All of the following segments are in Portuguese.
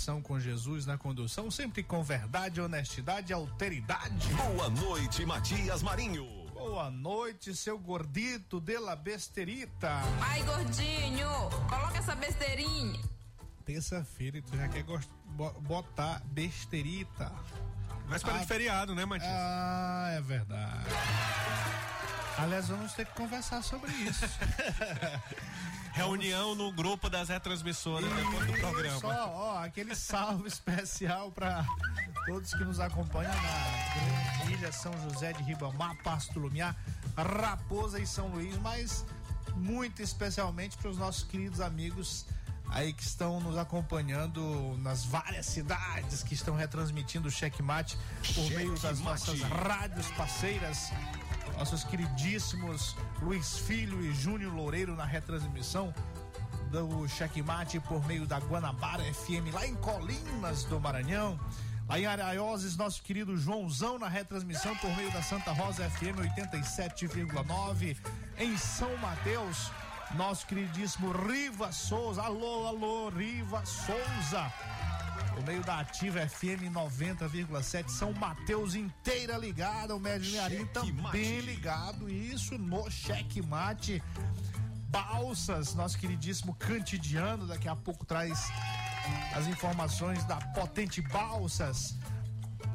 Com Jesus na condução, sempre com verdade, honestidade e alteridade. Boa noite, Matias Marinho. Boa noite, seu gordito de la besterita. Ai, gordinho, coloca essa besteirinha. Terça-feira, tu já quer botar besterita. Mas para ah, de feriado, né, Matias? Ah, é verdade. Aliás, vamos ter que conversar sobre isso. Reunião no grupo das retransmissoras e, depois do programa. Só, ó, aquele salve especial para todos que nos acompanham na Ilha, São José de Ribamar, Pasto Lumiar, Raposa e São Luís, mas muito especialmente para os nossos queridos amigos aí que estão nos acompanhando nas várias cidades que estão retransmitindo o Checkmate por Cheque meio das nossas rádios parceiras nossos queridíssimos Luiz Filho e Júnior Loureiro na retransmissão do Checkmate por meio da Guanabara FM lá em Colinas do Maranhão. Lá em Araioses, nosso querido Joãozão na retransmissão por meio da Santa Rosa FM 87,9. Em São Mateus, nosso queridíssimo Riva Souza. Alô, alô, Riva Souza o meio da Ativa FM 90,7 São Mateus inteira ligada, o Médio Mearim também ligado, isso no Cheque Mate. Balsas, nosso queridíssimo Cantidiano, daqui a pouco traz as informações da Potente Balsas.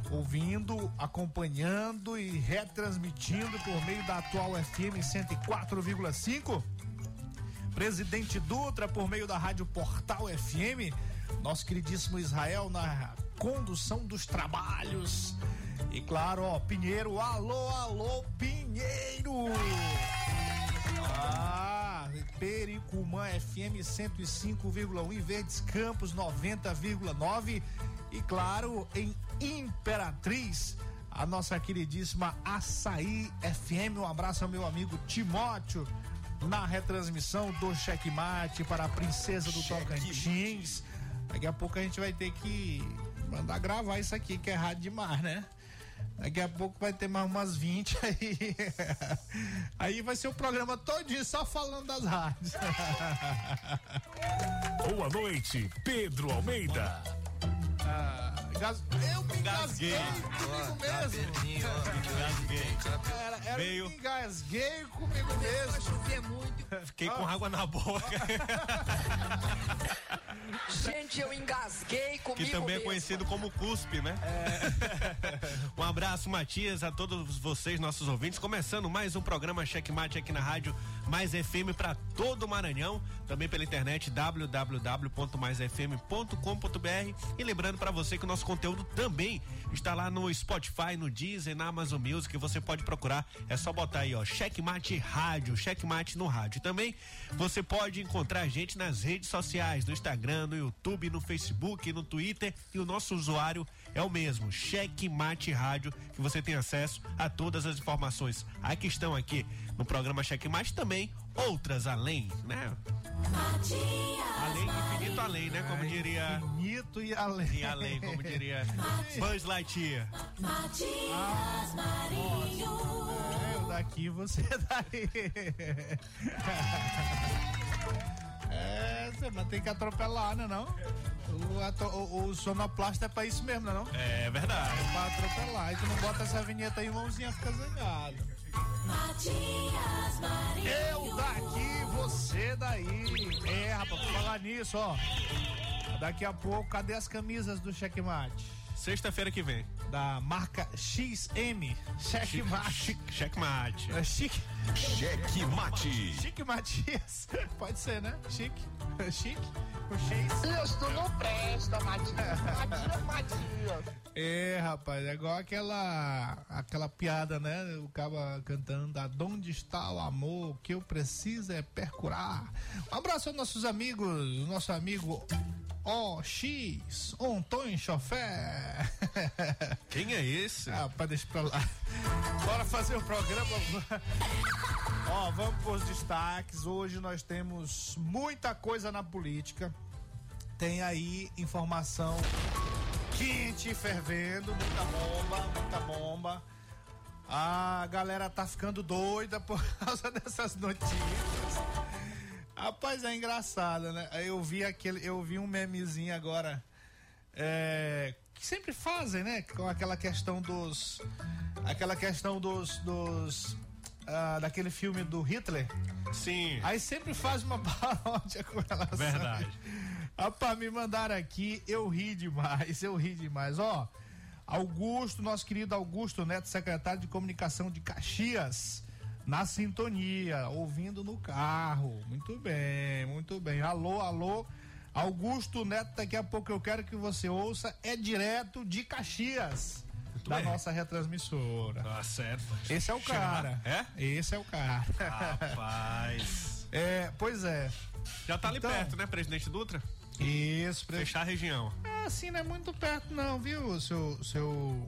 Ouvindo, acompanhando e retransmitindo por meio da atual FM 104,5. Presidente Dutra por meio da Rádio Portal FM nosso queridíssimo Israel na condução dos trabalhos. E claro, ó, Pinheiro, alô, alô, Pinheiro! Ah, Pericumã FM 105,1 e Verdes Campos 90,9 e claro, em Imperatriz, a nossa queridíssima Açaí FM. Um abraço ao meu amigo Timóteo na retransmissão do Checkmate para a Princesa do Cheque Tocantins. Daqui a pouco a gente vai ter que mandar gravar isso aqui, que é errado demais, né? Daqui a pouco vai ter mais umas 20 aí. Aí vai ser o programa todinho só falando das rádios. Boa noite, Pedro Almeida. Ah, eu me engasguei comigo mesmo. Engasguei. Era, era Meio... me engasguei comigo mesmo. Fiquei com água na boca. Gente, eu engasguei comigo Que também mesmo. é conhecido como cuspe, né? É. um abraço, Matias, a todos vocês, nossos ouvintes. Começando mais um programa Checkmate aqui na rádio Mais FM para todo o Maranhão. Também pela internet www.maisfm.com.br. E lembrando para você que o nosso conteúdo também está lá no Spotify, no Deezer, na Amazon Music. Você pode procurar, é só botar aí, ó, Checkmate Rádio, Checkmate no rádio. Também você pode encontrar a gente nas redes sociais, no Instagram, no YouTube, no Facebook, no Twitter e o nosso usuário é o mesmo, Checkmate Rádio, que você tem acesso a todas as informações a que estão aqui no programa Checkmate também outras além, né? Além, infinito além, né? Como diria. Infinito e além. E além, como diria Buzz Lightyear. Matias Marinho. É, eu daqui, você daí. É, mas tem que atropelar, né não? O, o, o sonoplasta é pra isso mesmo, né não? É verdade. É pra atropelar. E tu não bota essa vinheta aí, mãozinha fica zangado. Matias Marinho. Eu daqui, você daí. É, rapaz, falar nisso, ó. Daqui a pouco, cadê as camisas do checkmate? Sexta-feira que vem. Da marca XM. Checkmate. Checkmate. É chique. Cheque Mate. Chique Matias. Pode ser, né? Chique. Chique. O X. Isso não presta, Matias. Matias, Matias. É, rapaz, é igual aquela aquela piada, né? O cara cantando, aonde está o amor? O que eu preciso é percurar. Um abraço aos nossos amigos, o nosso amigo OX, Antônio Chofé. Quem é esse? Ah, pra deixar pra lá. Bora fazer o programa. Ó, vamos pros destaques. Hoje nós temos muita coisa na política. Tem aí informação quente, fervendo, muita bomba, muita bomba. A galera tá ficando doida por causa dessas notícias. Rapaz, é engraçado, né? Eu vi aquele, eu vi um memezinho agora, é, que sempre fazem, né? Com aquela questão dos, aquela questão dos, dos ah, daquele filme do Hitler. Sim. Aí sempre faz uma paródia com relação. Verdade. Rapaz, me mandaram aqui, eu ri demais, eu ri demais. Ó, Augusto, nosso querido Augusto Neto, secretário de comunicação de Caxias, na sintonia, ouvindo no carro. Muito bem, muito bem. Alô, alô. Augusto Neto, daqui a pouco eu quero que você ouça, é direto de Caxias. da bem. nossa retransmissora. Tá certo. Esse é o cara. É? Esse é o cara. Rapaz. É, pois é. Já tá ali Então- perto, né, presidente Dutra? Isso, pre... Fechar a região. É, assim, não é muito perto, não, viu, seu. seu...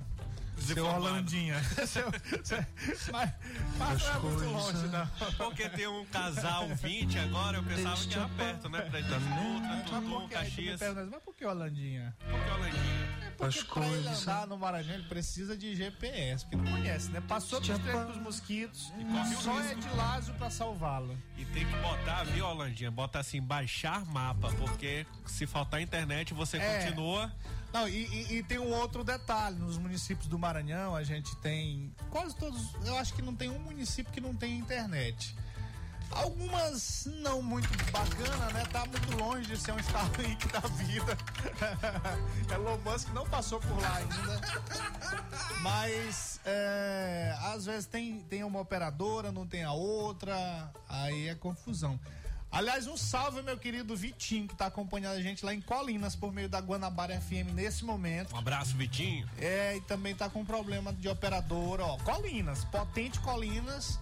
Seu. Holandinha. seu, seu- mas mas não é muito longe, não. Porque tem um casal 20 agora, eu pensava que era perto, né? Presidente Dutra, Mas Tutu, por que, aí tu me Caxias. pergunta, mas por que Holandinha? Porque Holandinha. Porque pra ele andar no Maranhão ele precisa de GPS, porque não conhece, né? Passou dos treinos dos mosquitos, só é de Lázio pra salvá-lo. E tem que botar, viu, Holandinha? Bota assim, baixar mapa, porque se faltar internet, você É. continua. Não, e, e- e tem um outro detalhe, nos municípios do Maranhão a gente tem quase todos, eu acho que não tem um município que não tem internet. Algumas não muito bacana, né? Tá muito longe de ser um Starlink da vida. Elon Musk não passou por lá ainda. Mas é, às vezes tem, tem uma operadora, não tem a outra, aí é confusão. Aliás, um salve, meu querido Vitinho, que tá acompanhando a gente lá em Colinas por meio da Guanabara FM nesse momento. Um abraço, Vitinho. É, e também tá com problema de operadora, ó. Colinas, potente Colinas.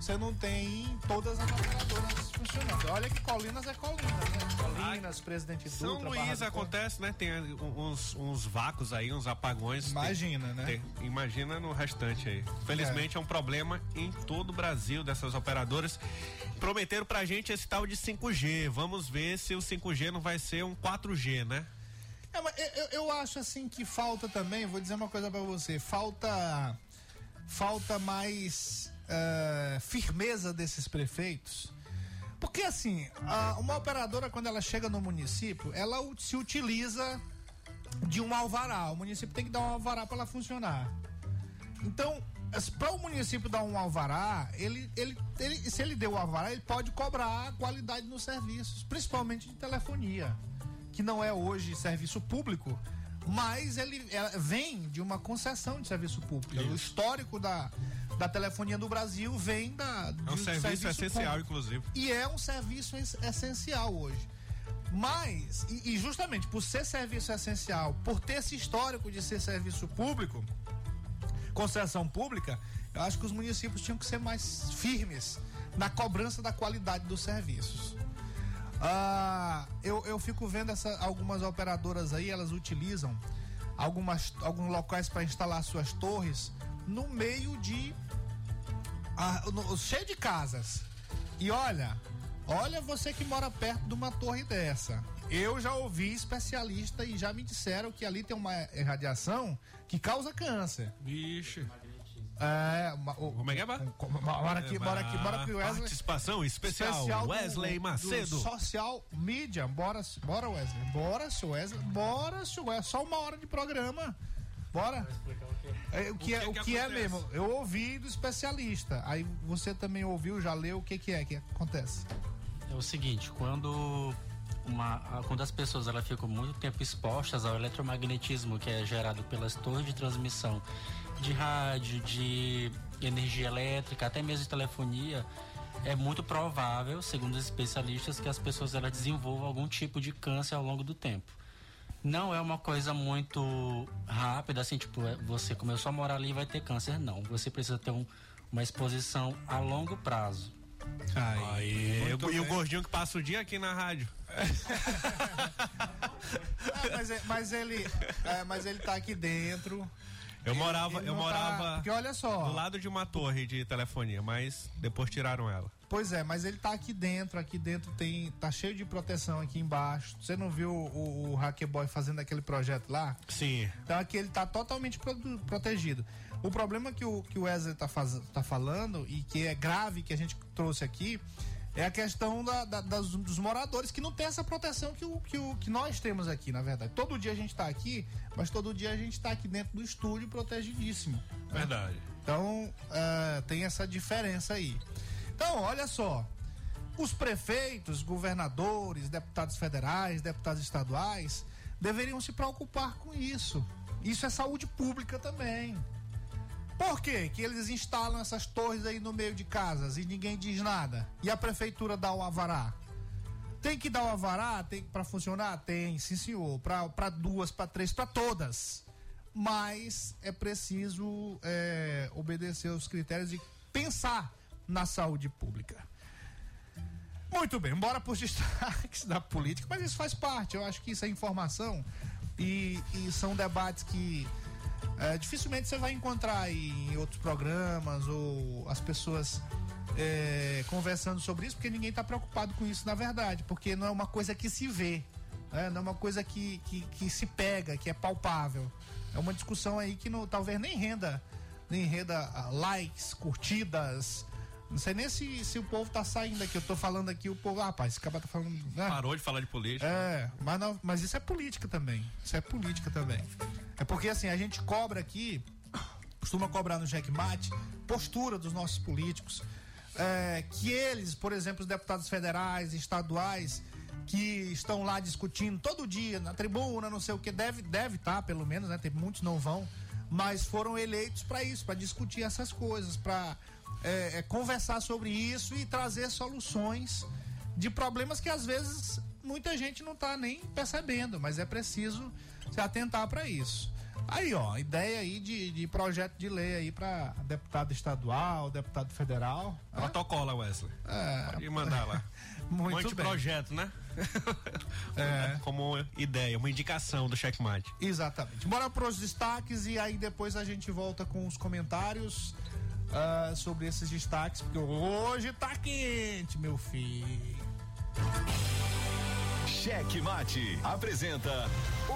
Você não tem todas as operadoras funcionando. Olha que Colinas é Colinas, né? Colinas, Presidente São Dutra, Barra Luís acontece, né? Tem uns, uns vácuos aí, uns apagões. Imagina, né? Tem- imagina no restante aí. Felizmente é. um problema em todo o Brasil dessas operadoras. Prometeram pra gente esse tal de 5G. Vamos ver se o 5G não vai ser um 4G, né? É, mas eu, eu- eu acho assim que falta também, vou dizer uma coisa pra você, falta falta mais eh, firmeza desses prefeitos. Porque assim, a- uma operadora quando ela chega no município, ela se utiliza de um alvará. O município tem que dar um alvará para ela funcionar. Então, para o município dar um alvará, ele, ele, ele, se ele deu o alvará, ele pode cobrar a qualidade nos serviços, principalmente de telefonia, que não é hoje serviço público, mas ele é- vem de uma concessão de serviço público. O histórico da, da telefonia no Brasil vem da, de É um serviço, essencial, público. inclusive. E é um serviço es- essencial hoje. Mas, e, e justamente por ser serviço essencial, por ter esse histórico de ser serviço público, concessão pública, eu acho que os municípios tinham que ser mais firmes na cobrança da qualidade dos serviços. Ah, eu, eu fico vendo essa, algumas operadoras aí, elas utilizam algumas, alguns locais para instalar suas torres no meio de. Ah, no- cheio de casas. E olha, olha você que mora perto de uma torre dessa. Eu já ouvi especialista e já me disseram que ali tem uma radiação que causa câncer. Vixe. É, uma, o, Como é que é, bora aqui, bora aqui, bora aqui, Wesley. Participação especial, Especial do- Wesley do Macedo. social media. Bora, bora, Wesley. Bora, seu Wesley. Bora, seu Wesley. Só uma hora de programa. Bora. É, o que, é, que o que que é mesmo? Eu ouvi do especialista. Aí você também ouviu, já leu o que, que é que acontece. É o seguinte, quando uma, quando as pessoas elas ficam muito tempo expostas ao eletromagnetismo que é gerado pelas torres de transmissão de rádio, de energia elétrica, até mesmo de telefonia, é muito provável, segundo os especialistas, que as pessoas elas desenvolvam algum tipo de câncer ao longo do tempo. Não é uma coisa muito rápida, assim, tipo, é, você começou a morar ali e vai ter câncer. Não, você precisa ter um- uma exposição a longo prazo. Aí, Muito e o gordinho que passa o dia aqui na rádio. Ah, mas, é- mas ele, é, mas ele tá aqui dentro. Eu morava, Ele eu tá- morava porque olha só. do lado de uma torre de telefonia, mas depois tiraram ela. Pois é, mas ele tá aqui dentro, aqui dentro tem. tá cheio de proteção aqui embaixo. Você não viu o, o Hacker Boy fazendo aquele projeto lá? Sim. Então aqui ele tá totalmente pro- protegido. O problema que o, que o Wesley tá, faz, tá falando, e que é grave que a gente trouxe aqui, é a questão da- da- das- dos moradores que não tem essa proteção que, o, que, o, que nós temos aqui, na verdade. Todo dia a gente tá aqui, mas todo dia a gente tá aqui dentro do estúdio protegidíssimo. Verdade. Então, ah, tem essa diferença aí. Então, olha só. Os prefeitos, governadores, deputados federais, deputados estaduais deveriam se preocupar com isso. Isso é saúde pública também. Por quê? Que eles instalam essas torres aí no meio de casas e ninguém diz nada. E a prefeitura dá o avará. Tem que dar o avará tem para funcionar? Tem, sim senhor. Para duas, para três, para todas. Mas é preciso é, obedecer aos critérios e pensar na saúde pública. Muito bem, bora para os destaques da política, mas isso faz parte. Eu acho que isso é informação e, e são debates que é, dificilmente você vai encontrar em outros programas ou as pessoas é, conversando sobre isso, porque ninguém está preocupado com isso, na verdade, porque não é uma coisa que se vê, né? não é uma coisa que, que, que se pega, que é palpável. É uma discussão aí que não, talvez nem renda, nem renda ah, likes, curtidas. Não sei nem se, se o povo tá saindo aqui. Eu tô falando aqui, o povo, ah, rapaz, esse cara tá falando. né? Parou de falar de política. É, mas, não- mas isso é política também. Isso é política também. É porque assim, a gente cobra aqui, costuma cobrar no checkmate, postura dos nossos políticos. é, que eles, por exemplo, os deputados federais, estaduais, que estão lá discutindo todo dia na tribuna, não sei o que, deve deve estar, pelo menos, né? Tem muitos não vão, mas foram eleitos para isso, para discutir essas coisas, para conversar sobre isso e trazer soluções de problemas que às vezes muita gente não tá nem percebendo, mas é preciso se atentar para isso. Aí, ó, ideia aí de, de projeto de lei aí para deputado estadual, deputado federal. Protocola, Wesley. É. Pode mandar lá. Muito bem. projeto, né? É. Como ideia, uma indicação do checkmate. Exatamente. Bora pros destaques e aí depois a gente volta com os comentários ah, sobre esses destaques, porque hoje tá quente, meu filho. Cheque Mate apresenta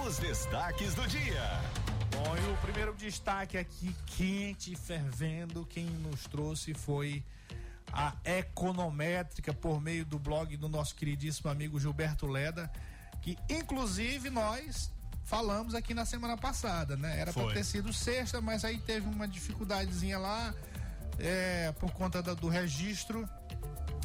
os destaques do dia. Bom, e o primeiro destaque aqui, quente, fervendo, quem nos trouxe foi a Econométrica por meio do blog do nosso queridíssimo amigo Gilberto Leda, que inclusive nós falamos aqui na semana passada, né? Era para ter sido sexta, mas aí teve uma dificuldadezinha lá é, por conta da- do registro.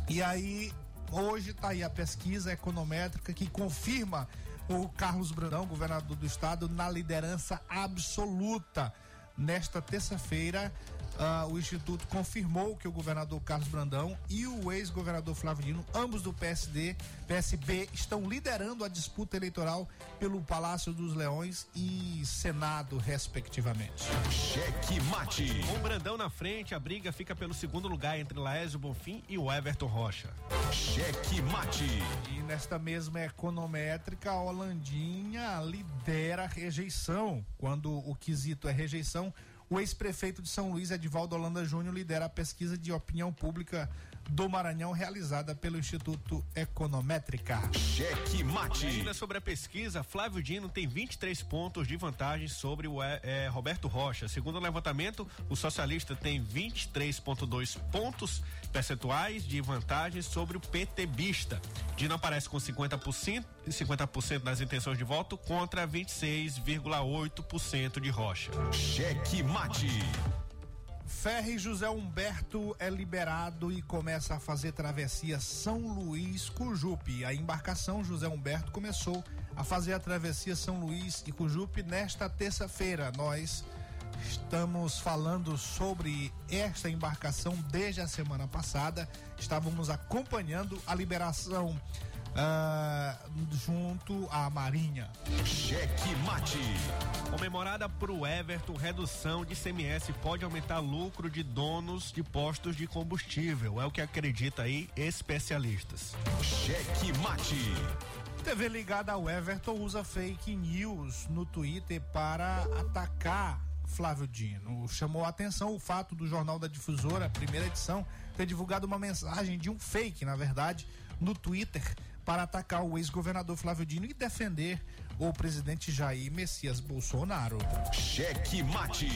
E aí, hoje está aí a pesquisa econométrica que confirma o Carlos Brandão, governador do estado, na liderança absoluta. Nesta terça-feira, ah, o Instituto confirmou que o governador Carlos Brandão e o ex-governador Flávio Dino, ambos do PSD, PSB, estão liderando a disputa eleitoral pelo Palácio dos Leões e Senado, respectivamente. Cheque Mate. Com o Brandão na frente, a briga fica pelo segundo lugar entre Laésio Bonfim e o Everton Rocha. Cheque Mate. E nesta mesma econométrica, a Holandinha lidera a rejeição. Quando o quesito é rejeição, o ex-prefeito de São Luís, Edivaldo Holanda Júnior, lidera a pesquisa de opinião pública do Maranhão, realizada pelo Instituto Econométrica. Cheque mate. ainda sobre a pesquisa, Flávio Dino tem 23 pontos de vantagem sobre o eh, Roberto Rocha. Segundo o levantamento, o socialista tem 23,2 pontos percentuais de vantagem sobre o PTBista. Dino aparece com 50%, 50% das intenções de voto contra 26,8% de Rocha. Cheque mate. Ferre José Humberto é liberado e começa a fazer travessia São Luís Cujupe. A embarcação José Humberto começou a fazer a travessia São Luís e Cujupe nesta terça-feira. Nós estamos falando sobre esta embarcação desde a semana passada. Estávamos acompanhando a liberação ah, junto à Marinha. Cheque mate. Comemorada pro Everton, redução de CMS pode aumentar lucro de donos de postos de combustível. É o que acredita aí especialistas. Cheque mate. TV ligada ao Everton usa fake news no Twitter para atacar Flávio Dino. Chamou a atenção o fato do Jornal da Difusora, primeira edição, ter divulgado uma mensagem de um fake, na verdade, no Twitter para atacar o ex-governador Flávio Dino e defender o presidente Jair Messias Bolsonaro. Cheque mate.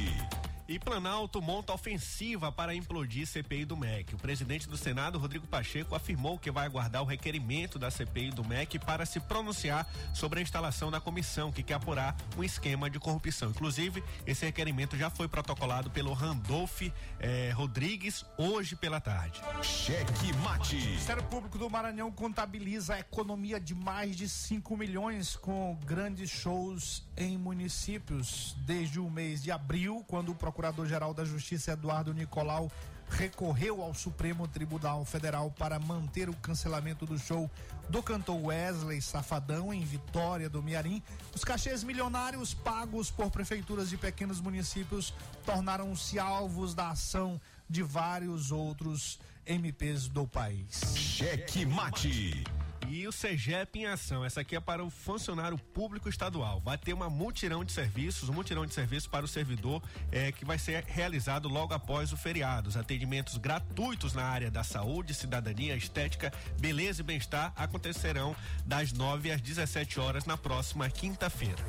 E Planalto monta ofensiva para implodir CPI do MEC. O presidente do Senado, Rodrigo Pacheco, afirmou que vai aguardar o requerimento da CPI do MEC para se pronunciar sobre a instalação da comissão que quer apurar um esquema de corrupção. Inclusive, esse requerimento já foi protocolado pelo Randolph eh, Rodrigues hoje pela tarde. Cheque mate. O Ministério Público do Maranhão contabiliza a economia de mais de 5 milhões com grandes shows em municípios desde o mês de abril, quando o Procurador-Geral da Justiça Eduardo Nicolau recorreu ao Supremo Tribunal Federal para manter o cancelamento do show do cantor Wesley Safadão em Vitória do Miarim. Os cachês milionários pagos por prefeituras de pequenos municípios tornaram-se alvos da ação de vários outros MPs do país. Cheque mate. E o CEGEP em ação. Essa aqui é para o funcionário público estadual. Vai ter uma mutirão de serviços, um mutirão de serviços para o servidor eh, que vai ser realizado logo após o feriado. Os atendimentos gratuitos na área da saúde, cidadania, estética, beleza e bem-estar acontecerão das 9 às 17 horas na próxima quinta-feira.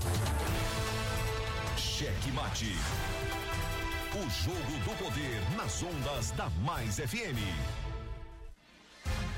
Cheque mate. O jogo do poder nas ondas da Mais FM.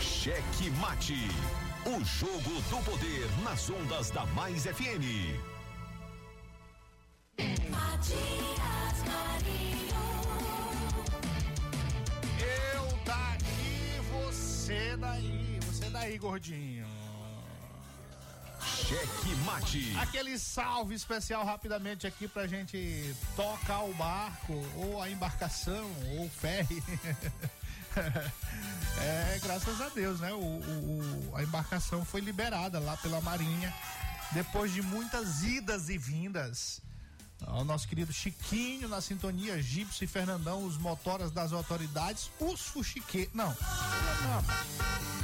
Cheque Mate. O jogo do poder nas ondas da Mais FM. Matias Marinho. Eu daqui, você daí, você daí, gordinho. Cheque Mate. Aquele salve especial rapidamente aqui pra gente tocar o barco, ou a embarcação, ou o ferry. é, graças a Deus, né? O, o- o- a embarcação foi liberada lá pela Marinha, depois de muitas idas e vindas. O nosso querido Chiquinho na sintonia, Gipsy e Fernandão, os motoras das autoridades, os fuxiqueiros. Não, não,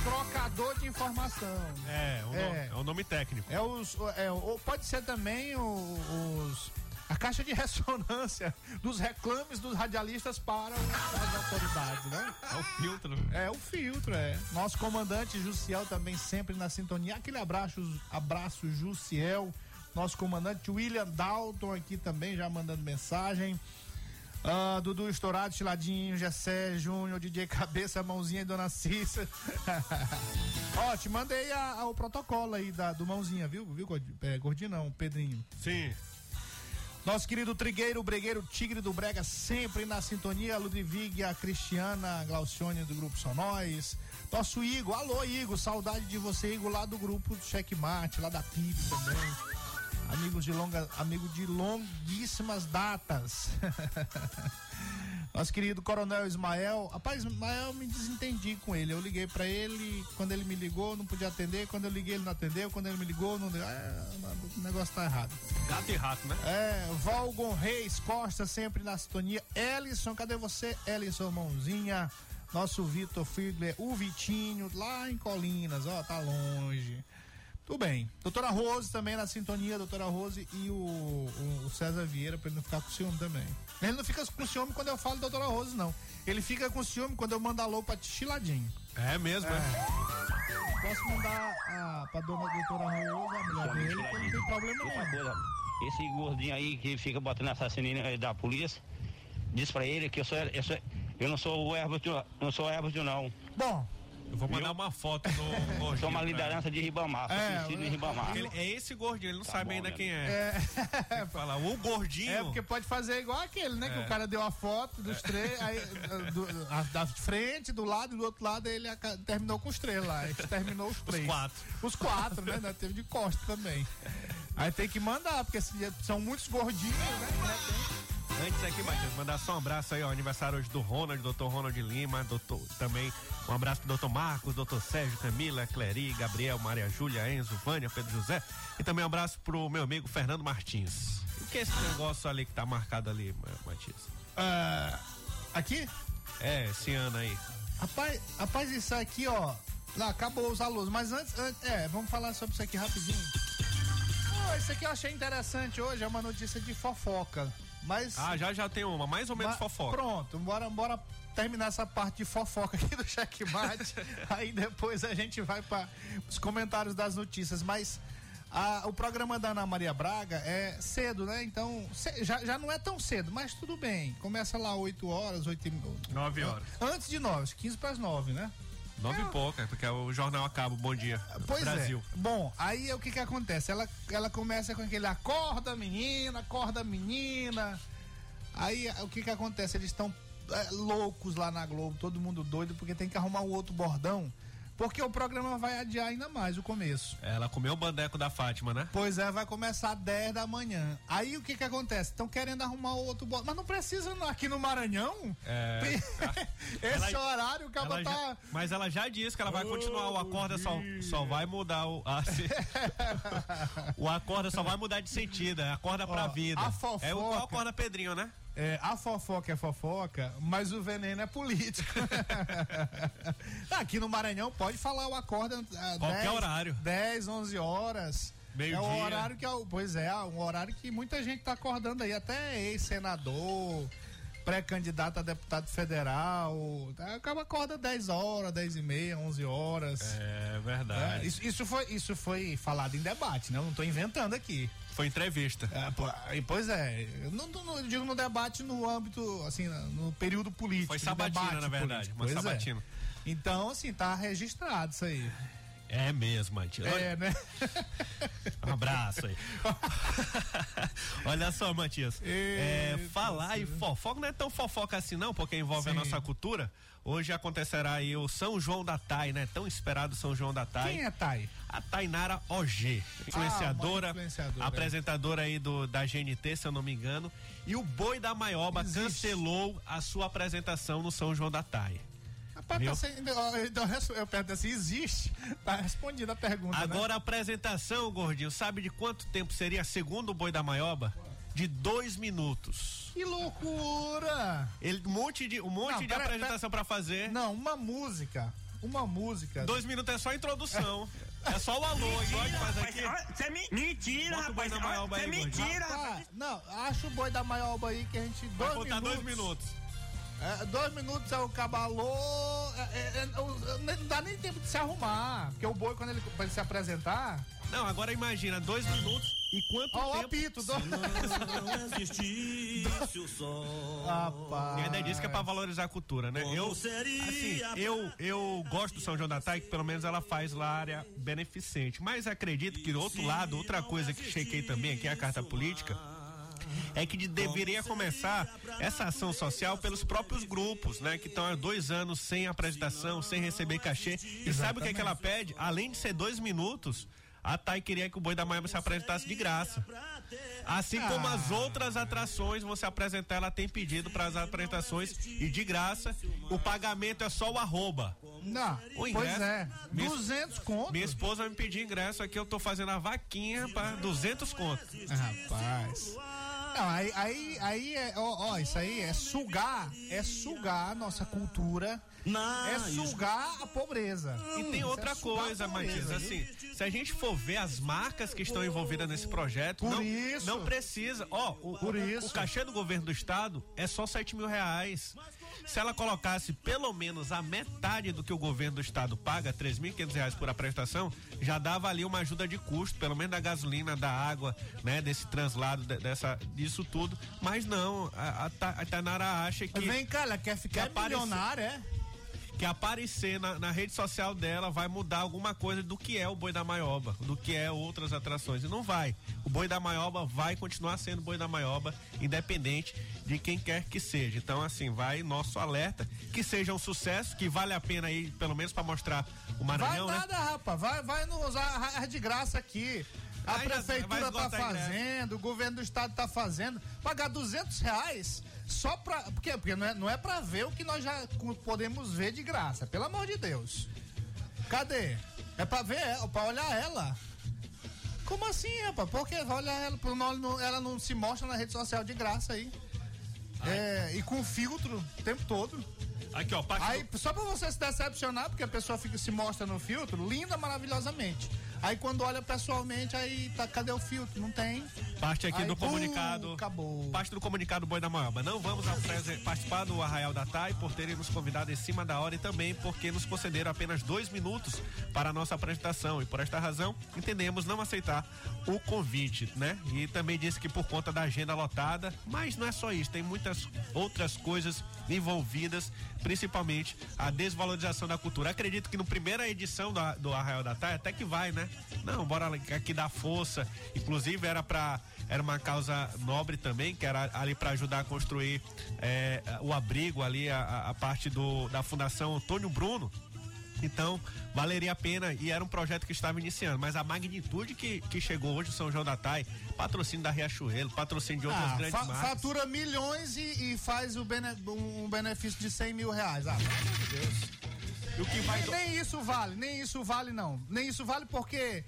trocador de informação. É, o É. nome- é o nome técnico. É os. É, ou pode ser também o- os. A caixa de ressonância dos reclames dos radialistas para as autoridades, né? É o filtro. É o filtro, é. Nosso comandante Jussiel também sempre na sintonia. Aquele abraço, abraço Jussiel. Nosso comandante William Dalton aqui também já mandando mensagem. Ah, Dudu Estourado, Chiladinho, Gessé, Júnior, DJ Cabeça, Mãozinha e Dona Cissa. Ó, te mandei a- a- o protocolo aí da, do Mãozinha, viu? Viu, Gordinho? É, Gordinho não, Pedrinho. Sim. Nosso querido Trigueiro, Bregueiro, Tigre do Brega, sempre na sintonia. Ludwig, a Cristiana, a Glaucione do Grupo Só Nós. Nosso Igor, alô Igor, saudade de você, Igor, lá do grupo do Checkmate, lá da PIP também. Amigos de longa, amigo de longuíssimas datas. Nosso querido Coronel Ismael. Rapaz, Ismael, me desentendi com ele. Eu liguei pra ele, quando ele me ligou, não podia atender. Quando eu liguei, ele não atendeu. Quando ele me ligou, não deu. É, o negócio tá errado. Gato e rato, né? É, Valgon Reis Costa sempre na sintonia. Ellison, cadê você? Ellison Mãozinha. Nosso Vitor Figler, o Vitinho, lá em Colinas, ó, tá longe. Tudo bem. Doutora Rose também na sintonia, doutora Rose e o, o- o César Vieira, pra ele não ficar com ciúme também. Ele não fica com ciúme quando eu falo doutora Rose, não. Ele fica com ciúme quando eu mando alô pra Chiladinho. É mesmo, é. Posso mandar a, pra dona doutora Rose, a mulher dele, que não tem problema Outra nenhum. coisa, esse gordinho aí que fica botando assassino aí da polícia, diz pra ele que eu sou, eu sou eu não sou o árbitro, não sou árbitro não. Bom, Eu vou mandar uma foto do gordinho. Sou uma liderança de Ribamar, É, conhecido em é. Ribamar. ele. É esse gordinho, ele não Tá sabe bom, ainda quem é. É. Fala, o gordinho. É, porque pode fazer igual aquele, né? Que o cara deu a foto dos três, aí do- a- da frente, do lado e do outro lado, ele aca- terminou com os três lá. Ele terminou os três. quatro. Os quatro, né? Ainda Teve de costa também. Aí tem que mandar, porque assim, são muitos gordinhos, né? Antes aqui, Matias, mandar só um abraço aí, ó. Aniversário hoje do Ronald, doutor Ronald Lima, doutor, também um abraço pro doutor Marcos, doutor Sérgio, Camila, Cleri, Gabriel, Maria Júlia, Enzo, Vânia, Pedro José. E também um abraço pro meu amigo Fernando Martins. O que é esse negócio ali que tá marcado ali, Ma- Matias? Ah, aqui? É, esse ano aí. Rapaz, rapaz, isso aqui, ó. Lá, acabou os alunos. Mas antes, antes- é, vamos falar sobre isso aqui rapidinho. Oh, isso aqui eu achei interessante hoje, é uma notícia de fofoca. Mas. Ah, já já tem uma, mais ou menos fofoca. Pronto, bora, bora terminar essa parte de fofoca aqui do checkmate. aí depois a gente vai para os comentários das notícias. Mas a- o programa da Ana Maria Braga é cedo, né? Então ce- já, já não é tão cedo, mas tudo bem. Começa lá 8 horas, 8 e... Nove horas. Antes de 9, 15 para as 9, né? Nove e pouca, porque o jornal acaba. Bom dia. Pois Brasil. é. Bom, aí o que que acontece? Ela, ela começa com aquele acorda menina, acorda menina. Aí o que que acontece? Eles estão é, loucos lá na Globo, todo mundo doido, porque tem que arrumar um outro bordão. Porque o programa vai adiar ainda mais o começo. Ela comeu o bandeco da Fátima, né? Pois é, vai começar às 10 da manhã. Aí o que que acontece? Estão querendo arrumar outro bordão. Mas não precisa aqui no Maranhão. É. Esse Ela- horário o cara Ela tá. já- mas ela já disse que ela vai continuar. O acorda só, só vai mudar o. a- se- o acorda só vai mudar de sentido. É acorda pra Ó, vida. a fofoca- É o qual acorda Pedrinho, né? É, a fofoca é fofoca, mas o veneno é político. Aqui no Maranhão pode falar o acorda ah, Qualquer 10, horário. 10, 11 horas. É Meio-dia. o horário que é pois é, um horário que muita gente tá acordando aí, até ex-senador, pré-candidato a deputado federal, tá, acaba acorda 10 horas, 10 e meia, 11 horas. É É, verdade. isso, isso foi, isso foi falado em debate, né? Eu não tô inventando aqui. Foi entrevista. É, pô, pois é, eu não, não- eu digo no debate no âmbito, assim, no período político. Foi sabatina, debate na verdade, político. uma Pois é. sabatina. Então, assim, tá registrado isso aí. É mesmo, Matias. É, né? Um abraço aí. Olha só, Matias. É, falar e fofoca não é tão fofoca assim, não, porque envolve a Sim. nossa cultura. Hoje acontecerá aí o São João da Tai, né? Tão esperado São João da Tai. Quem é Thay? A Tainara OG, influenciadora, Ah, influenciadora, apresentadora aí do, da GNT, se eu não me engano. E o Boi da Maioba Existe. cancelou a sua apresentação no São João da Tai. Rapaz, tá sendo, eu, eu, pergunto assim, existe? Tá respondida a pergunta, né? Agora a apresentação, gordinho, sabe de quanto tempo seria segundo o Boi da Maioba? De dois minutos. Que loucura! Ele, um monte de, um monte Não, de pera- apresentação pra fazer. Não, uma música, uma música. Dois minutos é só a introdução. É só o alô, igual que faz aqui. Isso é mi- mentira, Bota o boi rapaz. Isso é mentira, rapaz. Não, acha o boi da Maioba aí que a gente. Vai Dois contar minutos. dois minutos. É, dois minutos é o cabalô. É, é, é, não dá nem tempo de se arrumar. Porque o boi, quando ele, pra ele se apresentar. Não, agora imagina, dois minutos e quanto Ó, o tempo. apito. Do... Rapaz. E ainda diz que é pra valorizar a cultura, né? Eu, assim, eu, eu gosto do São João da Tai, que pelo menos ela faz lá área beneficente. Mas acredito que do outro lado, outra coisa que chequei também, que é a carta política, é que de- deveria começar essa ação social pelos próprios grupos, né? Que estão há dois anos sem apresentação, sem receber cachê. E sabe o que, é que ela pede? Além de ser dois minutos, a Thay queria que o Boi da Maioba se apresentasse de graça. Assim como as outras atrações, você apresentar, ela tem pedido para as apresentações e de graça, o pagamento é só o arroba. Não, O pois ingresso- é. Minha- 200 conto. Minha esposa vai me pedir ingresso aqui, eu tô fazendo a vaquinha para 200 contos. Rapaz. Não, aí, aí, aí é, ó, ó, isso aí é sugar, é sugar a nossa cultura, é sugar a pobreza. E tem Isso outra é coisa, a Matias, assim, se a gente for ver as marcas que estão envolvidas nesse projeto, Por não, isso. não precisa. Ó, o, Por o- isso. o cachê do governo do estado é só 7 mil reais. Se ela colocasse pelo menos a metade do que o governo do estado paga, 3.500 reais por apresentação, já dava ali uma ajuda de custo, pelo menos da gasolina, da água, né, desse translado, de- dessa, disso tudo. Mas não, a, a, a Tainara acha que Vem cá, ela quer ficar que milionária, é? Que aparecer na, na rede social dela vai mudar alguma coisa do que é o Boi da Maioba, do que é outras atrações. E não vai. O Boi da Maioba vai continuar sendo Boi da Maioba, independente de quem quer que seja. Então, assim, vai nosso alerta. Que seja um sucesso, que vale a pena aí, pelo menos para mostrar o Vai Maranhão, né? nada, rapaz. Vai, vai nos usar a de graça aqui. A Vai, vai prefeitura tá ingresso. fazendo, o governo do estado tá fazendo. Pagar 200 reais só pra. Por quê? Porque não é, não é pra ver o que nós já podemos ver de graça. Pelo amor de Deus. Cadê? É pra ver, é pra olhar ela. Como assim, rapaz? Por que vai olhar ela? Ela não se mostra na rede social de graça aí. É, e com filtro o tempo todo. Aqui, ó, parte Aí, só pra você se decepcionar, porque a pessoa fica, se mostra no filtro, linda maravilhosamente. Aí quando olha pessoalmente, aí tá, cadê o filtro? Não tem. Parte aqui Aí, do comunicado. acabou. Parte do comunicado Boi da Moaba. Não vamos participar do Arraial da Tai por terem nos convidado em cima da hora e também porque nos concederam apenas dois minutos para a nossa apresentação. E por esta razão, entendemos não aceitar o convite, né? E também disse que por conta da agenda lotada, mas não é só isso, tem muitas outras coisas envolvidas, principalmente a desvalorização da cultura. Acredito que no primeira edição do, do Arraial da Tai até que vai, né? Não, bora aqui dar força. Inclusive era para era uma causa nobre também, que era ali para ajudar a construir eh, o abrigo ali, a, a- parte do, da Fundação Antônio Bruno. Então, valeria a pena e era um projeto que estava iniciando, mas a magnitude que, que chegou hoje o São João da Tai, patrocínio da Riachuelo, patrocínio de outras Ah, grandes fa- marcas. fatura milhões e, e faz bene- um benefício de 100 mil reais. Ah, pelo amor de Deus. O que vai Nem, isso vale, nem isso vale não. Nem isso vale porque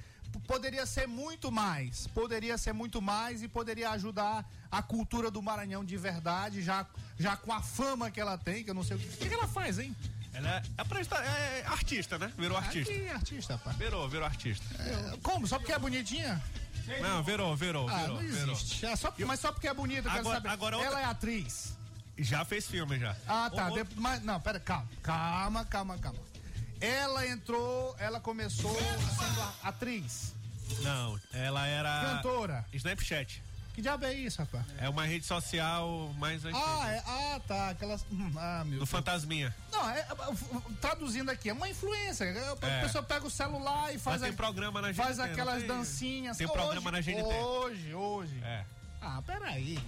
poderia ser muito mais. Poderia ser muito mais e poderia ajudar a cultura do Maranhão de verdade, já, já com a fama que ela tem, que eu não sei o que, o que ela faz, hein? Ela é, apresenta- é artista, né? Virou artista. Que artista, pá. Virou, virou artista. É, Como? Só porque é bonitinha? Não, virou, virou, Ah, virou, não virou. existe. É só, mas só porque é bonita, eu quero Agora- saber. agora outra- Ela é atriz. Já fez filme já. Ah, tá. O- De- mas, não, pera, calma. Calma, calma, calma. Ela entrou, ela começou sendo atriz, Não, ela era. cantora. Snapchat. Que diabo é isso, rapaz? É uma rede social mais antiga. Ah, é, ah, tá. Aquelas. hum, Ah, meu do. Fantasminha. Não, é, é, traduzindo aqui, é uma influência. A É. pessoa pega o celular e faz, Mas tem a- programa na faz GNT, aquelas não tem? dancinhas. Tem programa na GNT. Hoje, hoje. É. Ah, peraí.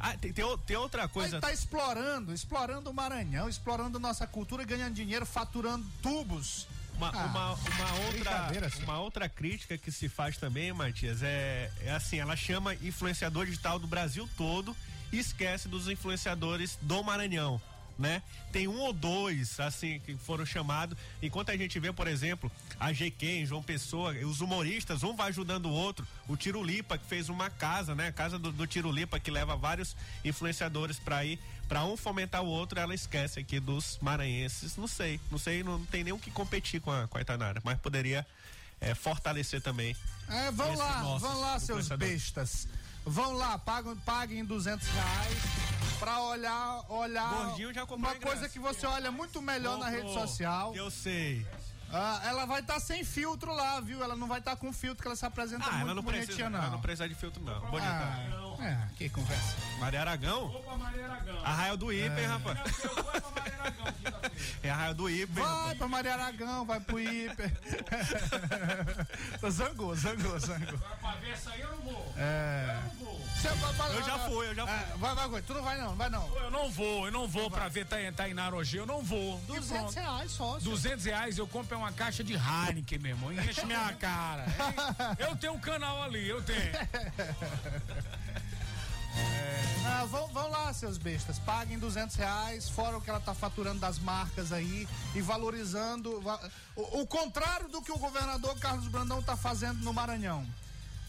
Ah, tem, tem, tem outra coisa. Ele tá explorando, explorando o Maranhão, explorando nossa cultura, ganhando dinheiro, faturando tubos. Uma, Ah, uma, uma outra, senhor. uma outra crítica que se faz também, Matias, é, é assim, ela chama influenciador digital do Brasil todo e esquece dos influenciadores do Maranhão, né? Tem um ou dois, assim, que foram chamados, enquanto a gente vê, por exemplo, a GQ João Pessoa, os humoristas, um vai ajudando o outro, o Tirulipa, que fez uma casa, né? A casa do, do Tirulipa, que leva vários influenciadores para ir, para um fomentar o outro, ela esquece aqui dos maranhenses, não sei, não sei, não tem nem o que competir com a, com a Itanara, mas poderia é, fortalecer também. É, vão lá, vão lá, seus bestas. Vão lá, pagam, paguem 200 reais pra olhar, olhar Gordinho já uma coisa que você olha muito melhor na rede social. Eu sei. Ah, ela vai estar sem filtro lá, viu? Ela não vai estar com filtro, que ela se apresenta Ah, muito ela não bonitinha, precisa, não. ela não precisa de filtro, não. Bonita. Ah, é, que conversa. Maria Aragão? Opa, Maria Aragão. Arraio do rapaz. Pra Maria Aragão, quinta-feira. É Arraio do Iper. Vai pra Maria Aragão, vai pro Hiper. zangou, zangou, zangou. Agora pra ver essa aí eu não vou. É. Eu não vou. Você vai- vai- Eu já vai- fui, eu já fui. É, vai, vai, vai, tu não vai não, vai não. Eu não vou, eu não vou pra ver Tain- Tainara hoje, eu não vou. E 200 pronto. reais só. 200 reais eu compro uma caixa de Heineken, meu irmão. Enche minha cara. hein? Eu tenho um canal ali, eu tenho. Ah, vão, vão lá, seus bestas. Paguem 200 reais, fora o que ela tá faturando das marcas aí e valorizando. va- O, o contrário do que o governador Carlos Brandão tá fazendo no Maranhão.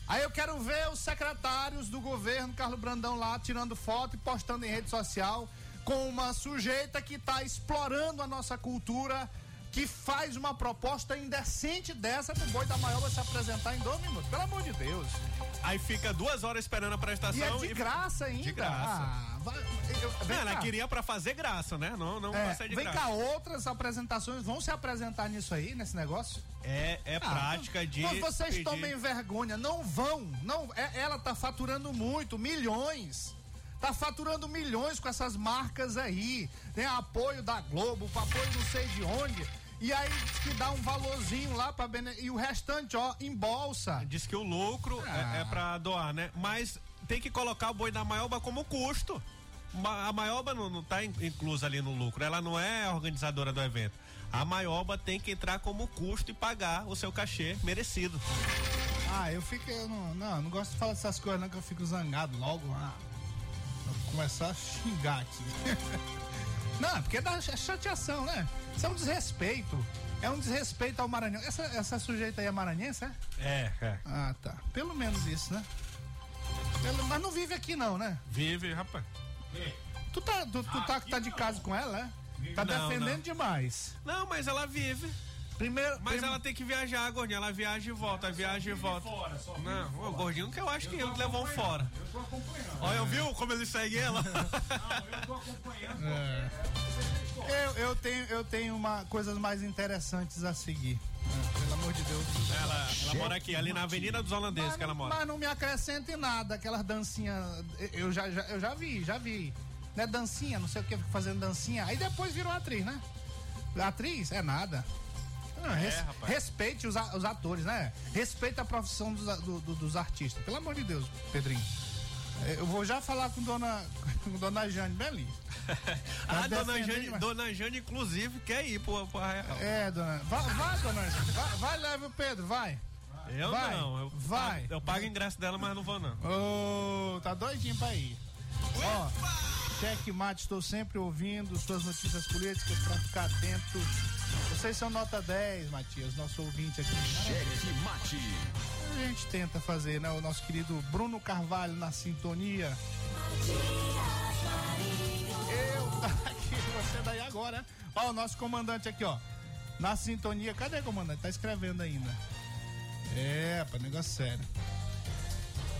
Aí eu quero ver os secretários do governo Carlos Brandão lá tirando foto e postando em rede social com uma sujeita que tá explorando a nossa cultura, que faz uma proposta indecente dessa pro boi da maior vai se apresentar em dois minutos. Pelo amor de Deus. Aí fica duas horas esperando a prestação. E é de graça ainda. De graça. Ah, vai- eu- vem Não, ela queria pra fazer graça, né? Não, não É, de vem graça. cá, outras apresentações vão se apresentar nisso aí, nesse negócio? É, é Ah, prática de. Mas vocês pedir- tomem vergonha, não vão. Não, é- ela tá faturando muito, milhões. Tá faturando milhões com essas marcas aí. Tem apoio da Globo, apoio não sei de onde. E aí diz que dá um valorzinho lá para e o restante, ó, em bolsa. Diz que o lucro Ah. é, é pra doar, né? Mas tem que colocar o boi da Maioba como custo. A Maioba não, não tá in- inclusa ali no lucro, ela não é organizadora do evento. A Maioba tem que entrar como custo e pagar o seu cachê merecido. Ah, eu fico. Eu não, não, não gosto de falar dessas coisas, não, que eu fico zangado logo. Ah, vou começar a xingar aqui. não, é porque dá ch- chateação, né? Isso é um desrespeito. É um desrespeito ao Maranhão. Essa, essa sujeita aí é maranhense, é? É, é. Ah, tá. Pelo menos isso, né? Pelo- mas não vive aqui, não, né? Vive, rapaz. Tu tá, tu, tu tá, tá de casa com ela, é? Tá Não, defendendo não. demais. Não, mas ela vive. Primeiro. Mas prim- ela tem que viajar, gordinha. Ela viaja e volta, viaja e volta. Não, o gordinho que eu acho que ele levou um fora. Eu tô acompanhando. Olha, viu como ele segue ela? Não, eu tô acompanhando. Eu, eu tenho, eu tenho uma, coisas mais interessantes a seguir. É, Pelo amor de Deus. ela, ela mora aqui, ali na Avenida dos Holandeses Mas, que ela mora. mas não me acrescenta em nada, aquelas dancinhas. Eu já, já- eu já vi, já vi. Né, dancinha, não sei o que, fazendo dancinha. Aí depois virou atriz, né? Atriz é nada. Ah, res- rapaz. respeite os, os atores, né? Respeite a profissão dos, do- do- dos artistas. Pelo amor de Deus, Pedrinho. É, Eu vou já falar com dona, com dona Jane Belli. Ah, dona Jane, demais. dona Jane, inclusive, quer ir pro, pro Arraial. É, dona. Vai, vai dona Jane. Vai, vai leve o Pedro, vai. Eu vai, não. Eu, vai. Eu pago o ingresso dela, mas não vou, não. Ô, tá doidinho pra ir. Ó, checkmate, estou sempre ouvindo suas notícias políticas pra ficar atento. Vocês são nota 10, Matias, nosso ouvinte aqui. Cheque mate. A gente tenta fazer, né? O nosso querido Bruno Carvalho na sintonia. Eu aqui, você daí agora. Ó, o nosso comandante aqui, ó. Na sintonia. Cadê o comandante? Tá escrevendo ainda. É, pá, negócio sério.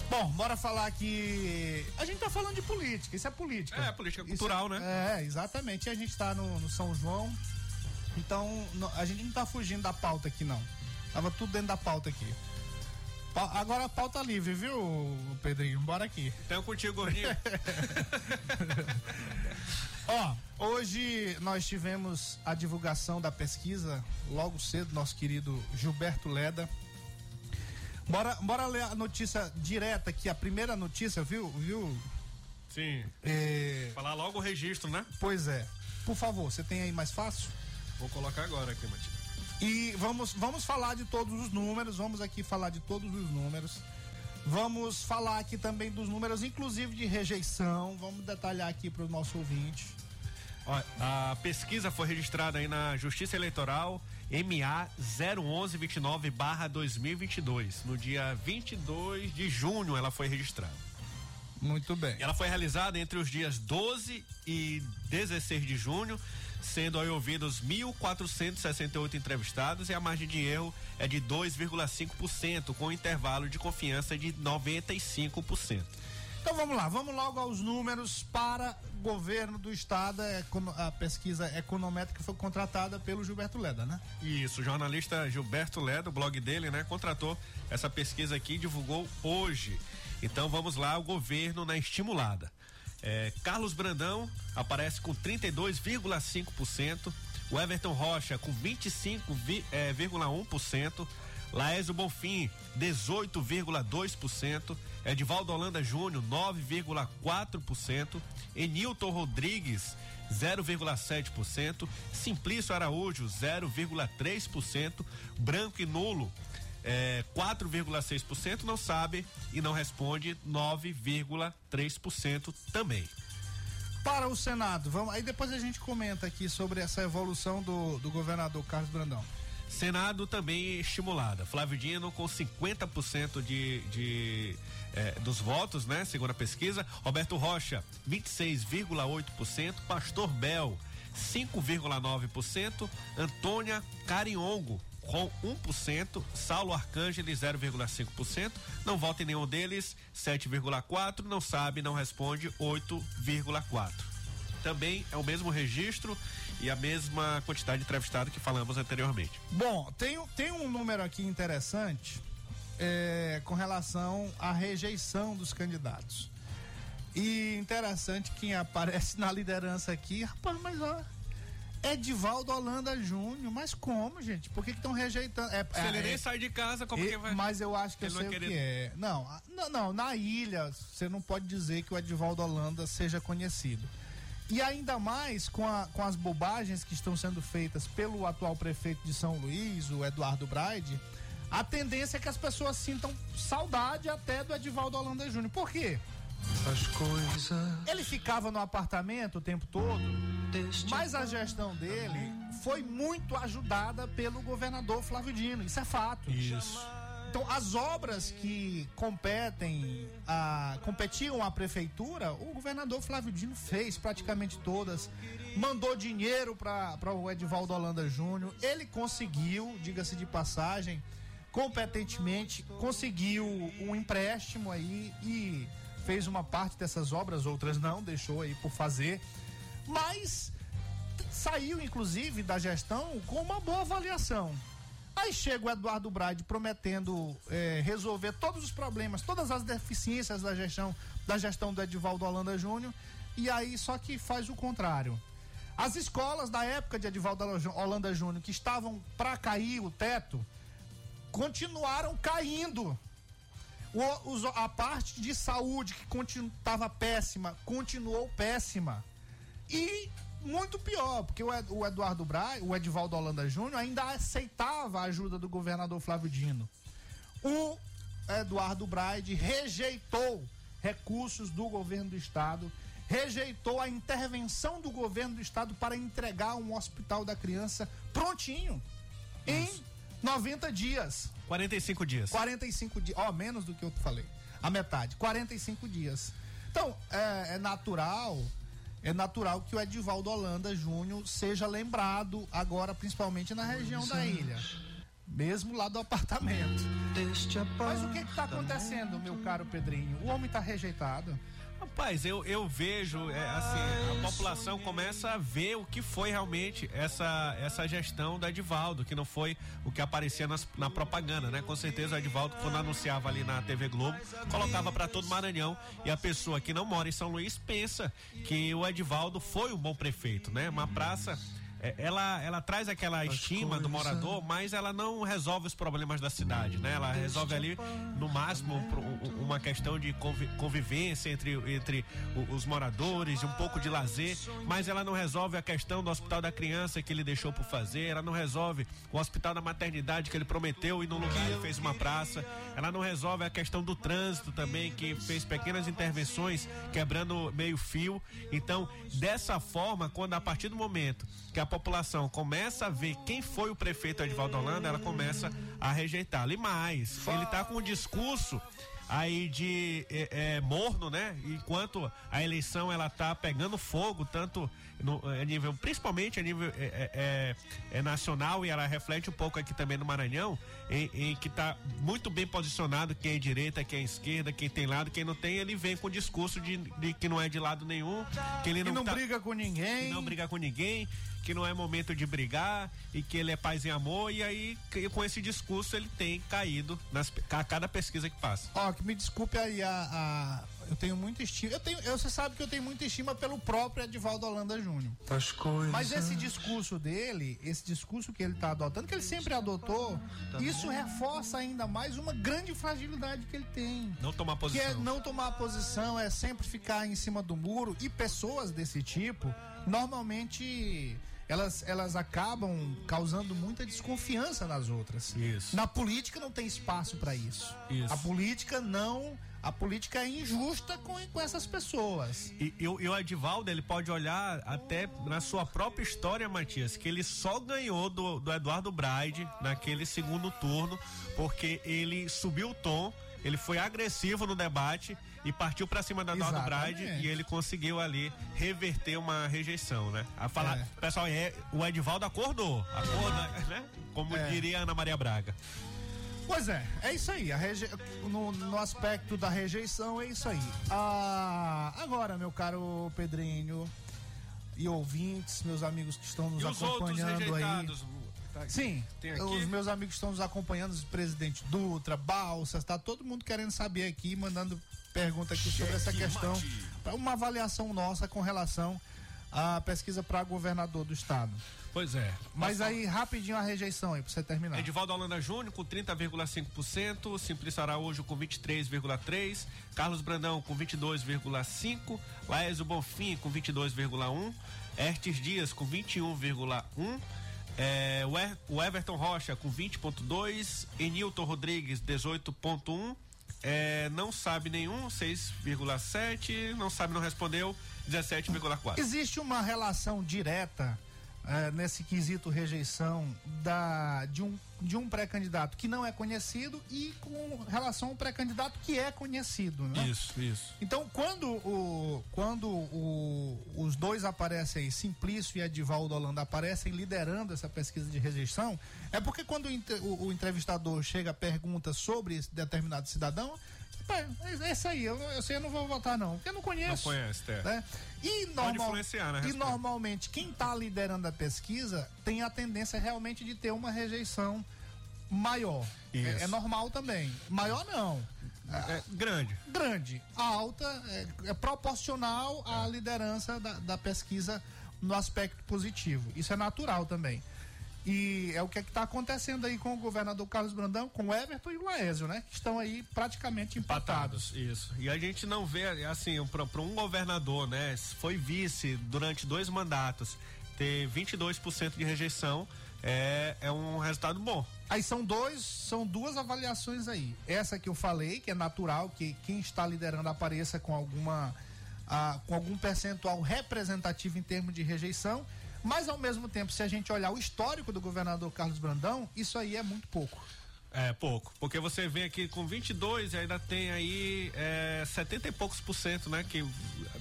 Bom, bora falar aqui. A gente tá falando de política, isso é política. É, política Isso cultural, é- né? É, exatamente. E a gente tá no, no São João. Então, a gente não tá fugindo da pauta aqui, não. Tava tudo dentro da pauta aqui. Pa- Agora a pauta livre, viu, Pedrinho? Bora aqui. Então contigo, gordinho. Ó, hoje nós tivemos a divulgação da pesquisa, logo cedo, nosso querido Gilberto Leda. Bora, bora ler a notícia direta aqui, a primeira notícia, viu? viu? Sim. É, Falar logo o registro, né? pois é. Por favor, você tem aí mais fácil? Vou colocar agora aqui, Matias. E vamos, vamos falar de todos os números, vamos aqui falar de todos os números. Vamos falar aqui também dos números, inclusive de rejeição. Vamos detalhar aqui para o nosso ouvinte. Ó, a pesquisa foi registrada aí na Justiça Eleitoral MA 01129/2022. No dia 22 de junho ela foi registrada. Muito bem. Ela foi realizada entre os dias 12 e 16 de junho, sendo aí ouvidos 1.468 entrevistados e a margem de erro é de 2,5%, com intervalo de confiança de 95%. Então vamos lá, vamos logo aos números para governo do estado, a econo- a pesquisa econométrica foi contratada pelo Gilberto Leda, né? Isso, o jornalista Gilberto Ledo, o blog dele, né, contratou essa pesquisa aqui e divulgou hoje. Então vamos lá, o governo na estimulada. É, Carlos Brandão aparece com 32,5%, o Everton Rocha com 25,1%, Laésio Bonfim 18,2%, Edivaldo Holanda Júnior 9,4%, Enilton Rodrigues 0,7%, Simplício Araújo 0,3%, Branco e Nulo é, 4,6% não sabe e não responde 9,3% também. Para o Senado, vamos, aí depois a gente comenta aqui sobre essa evolução do, do governador Carlos Brandão. Senado também estimulada. Flávio Dino com 50% de, de eh, dos votos, né? Segundo a pesquisa. Roberto Rocha, 26,8%. Pastor Bel, 5,9%. Antônia Cariongo, com 1%. Saulo Arcângeles, 0,5%. Não vota em nenhum deles, 7,4%. Não sabe, não responde, 8,4%. Também é o mesmo registro e a mesma quantidade de entrevistado que falamos anteriormente. Bom, tem, tem um número aqui interessante é, com relação à rejeição dos candidatos. E interessante quem aparece na liderança aqui, rapaz, mas ó. Edivaldo Holanda Júnior, mas como, gente? Por que estão rejeitando? É, Se é- ele nem é- sai de casa, como e- que vai? Mas eu acho que Ele eu não sei vai o que querer- é. Não, não, não, na ilha você não pode dizer que o Edivaldo Holanda seja conhecido. E ainda mais com, a- com as bobagens que estão sendo feitas pelo atual prefeito de São Luís, o Eduardo Braide, a tendência é que as pessoas sintam saudade até do Edivaldo Holanda Júnior. Por quê? As coisas Ele ficava no apartamento o tempo todo, mas a gestão dele foi muito ajudada pelo governador Flávio Dino. Isso é fato. Isso. Então, as obras que competem, a, competiam à prefeitura, o governador Flávio Dino fez praticamente todas. Mandou dinheiro para o Edivaldo Holanda Júnior. Ele conseguiu, diga-se de passagem, competentemente, conseguiu um empréstimo aí e fez uma parte dessas obras, outras não, deixou aí por fazer. Mas saiu, inclusive, da gestão com uma boa avaliação. Aí chega o Eduardo Brade prometendo eh, resolver todos os problemas, todas as deficiências da gestão, da gestão do Edivaldo Holanda Júnior, e aí só que faz o contrário. As escolas da época de Edivaldo Holanda Júnior, que estavam para cair o teto, continuaram caindo. O- os- a parte de saúde que estava péssima, continuou péssima. E muito pior, porque o, Ed- o Eduardo Braz, o Edivaldo Holanda Júnior ainda aceitava a ajuda do governador Flávio Dino. O Eduardo Braide rejeitou recursos do governo do estado, rejeitou a intervenção do governo do estado para entregar um hospital da criança prontinho em 90 dias. 45 dias. 45 dias, ó, menos do que eu falei. A metade, 45 dias. Então, é, é natural, é natural que o Edivaldo Holanda Júnior seja lembrado agora, principalmente na região da ilha. Mesmo lá do apartamento. Mas o que está acontecendo, meu caro Pedrinho? O homem está rejeitado. Rapaz, eu, eu vejo, é, assim, a população começa a ver o que foi realmente essa, essa gestão do Edivaldo, que não foi o que aparecia nas- na propaganda, né? Com certeza o Edivaldo, quando anunciava ali na TV Globo, colocava para todo Maranhão e a pessoa que não mora em São Luís pensa que o Edivaldo foi um bom prefeito, né? Uma praça. É, Ela, ela traz aquela estima do morador, mas ela não resolve os problemas da cidade, né? Ela resolve ali, no máximo, um- uma questão de convi- convivência entre, entre os moradores, um pouco de lazer, mas ela não resolve a questão do hospital da criança que ele deixou por fazer, ela não resolve o hospital da maternidade que ele prometeu e no lugar ele fez uma praça, ela não resolve a questão do trânsito também, que fez pequenas intervenções quebrando meio fio. Então, dessa forma, quando a partir do momento que a população começa a ver quem foi o prefeito Edvaldo Holanda, ela começa a rejeitá-lo. E mais, ele está com um discurso aí de é, é, morno, né? Enquanto a eleição ela tá pegando fogo, tanto no, a nível, principalmente a nível é, é, é, é nacional e ela reflete um pouco aqui também no Maranhão, em, em que tá muito bem posicionado quem é direita, quem é esquerda, quem tem lado, quem não tem, ele vem com o discurso de, de que não é de lado nenhum, que ele Que não, não tá- briga com ninguém. que não briga com ninguém, que não é momento de brigar e que ele é paz e amor e aí que- com esse discurso ele tem caído nas, a cada pesquisa que passa. Ó, que me desculpe aí a, a- eu tenho muita estima. Eu tenho, eu, você sabe que eu tenho muita estima pelo próprio Edivaldo Holanda Júnior. As coisas. Mas esse discurso dele, esse discurso que ele está adotando, que ele sempre adotou, isso reforça ainda mais uma grande fragilidade que ele tem. Não tomar Que posição. é não tomar posição, é sempre ficar em cima do muro. E pessoas desse tipo, normalmente, elas, elas acabam causando muita desconfiança nas outras. Isso. Na política não tem espaço para isso. Isso. A política não. A política é injusta com, com essas pessoas. E, e o- e o Edivaldo, ele pode olhar até na sua própria história, Matias, que ele só ganhou do, do Eduardo Braide naquele segundo turno, porque ele subiu o tom, ele foi agressivo no debate e partiu pra cima do Eduardo. Braide e ele conseguiu ali reverter uma rejeição, né? A falar, É. pessoal, é, o Edivaldo acordou, acordou, né? Como É. diria a Ana Maria Braga. Pois é, é isso aí. A reje... no, no aspecto da rejeição, é isso aí. Ah, agora, meu caro Pedrinho e ouvintes, meus amigos que estão nos E acompanhando aí. Tá. Sim, os meus amigos que estão nos acompanhando, o presidente Dutra, Balsas, tá todo mundo querendo saber aqui, mandando pergunta aqui sobre essa questão, pra uma avaliação nossa com relação à pesquisa para governador do estado. Pois é. Mas aí, rapidinho a rejeição aí, pra você terminar. Edivaldo Holanda Júnior com 30,5%, Simplício Araújo com 23,3%, Carlos Brandão com 22,5%, Laésio Bonfim com 22,1%, Ertes Dias com 21,1%, é, Er- o Everton Rocha com 20,2%, Enilton Rodrigues 18,1%, é, não sabe nenhum, 6,7%, não sabe, não respondeu, 17,4%. Existe uma relação direta eh, nesse quesito rejeição da, de um, de um pré-candidato que não é conhecido e com relação ao pré-candidato que é conhecido, né? Isso, isso. Então, quando, o, quando o- os dois aparecem aí, Simplício e Edivaldo Holanda, aparecem liderando essa pesquisa de rejeição, é porque quando o, o- entrevistador chega, pergunta sobre esse determinado cidadão, "Pá, é esse aí, eu, eu sei, eu não vou votar não, porque eu não conheço. Não conhece, é. né? E, Pode normal- influenciar na e normalmente quem está liderando a pesquisa tem a tendência realmente de ter uma rejeição maior. Isso. É, é normal também. Maior não. É grande. Grande. Alta é, é proporcional à liderança da, da pesquisa no aspecto positivo. Isso é natural também. E é o que está acontecendo aí com o governador Carlos Brandão, com o Everton e o Laésio, né? Que estão aí praticamente empatados. Isso. E a gente não vê, assim, para um governador, né? Foi vice durante dois mandatos, ter 22% de rejeição é, é um resultado bom. Aí são dois, são duas avaliações aí. Essa que eu falei, que é natural que quem está liderando apareça com alguma ah, com algum percentual representativo em termos de rejeição, mas ao mesmo tempo, se a gente olhar o histórico do governador Carlos Brandão, isso aí é muito pouco. É pouco, porque você vem aqui com 22 e ainda tem aí é, 70 e poucos por cento, né? Que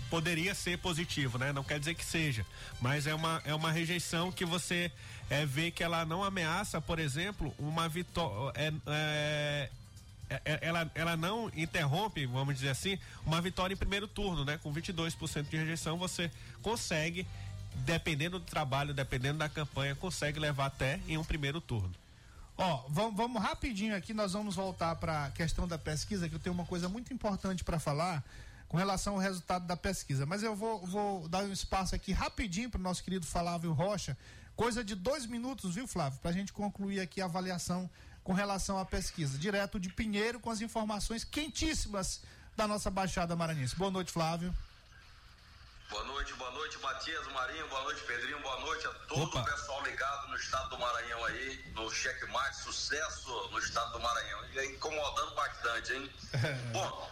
poderia ser positivo, né? Não quer dizer que seja, mas é uma, é uma rejeição que você é, vê que ela não ameaça, por exemplo, uma vitória. É, é, é- ela, ela não interrompe, vamos dizer assim, uma vitória em primeiro turno, né? Com 22% de rejeição, você consegue, dependendo do trabalho, dependendo da campanha, consegue levar até em um primeiro turno. Ó, vamos, vamos rapidinho aqui, nós vamos voltar para a questão da pesquisa, que eu tenho uma coisa muito importante para falar com relação ao resultado da pesquisa. Mas eu vou, vou dar um espaço aqui rapidinho para o nosso querido Flávio Rocha, coisa de dois minutos, viu, Flávio, para a gente concluir aqui a avaliação com relação à pesquisa. Direto de Pinheiro com as informações quentíssimas da nossa Baixada Maranhense. Boa noite, Flávio. Boa noite, boa noite, Matias, Marinho, boa noite, Pedrinho, boa noite a todo Opa. o pessoal ligado no estado do Maranhão aí, no checkmate, sucesso no estado do Maranhão. E aí, incomodando bastante, hein? Bom,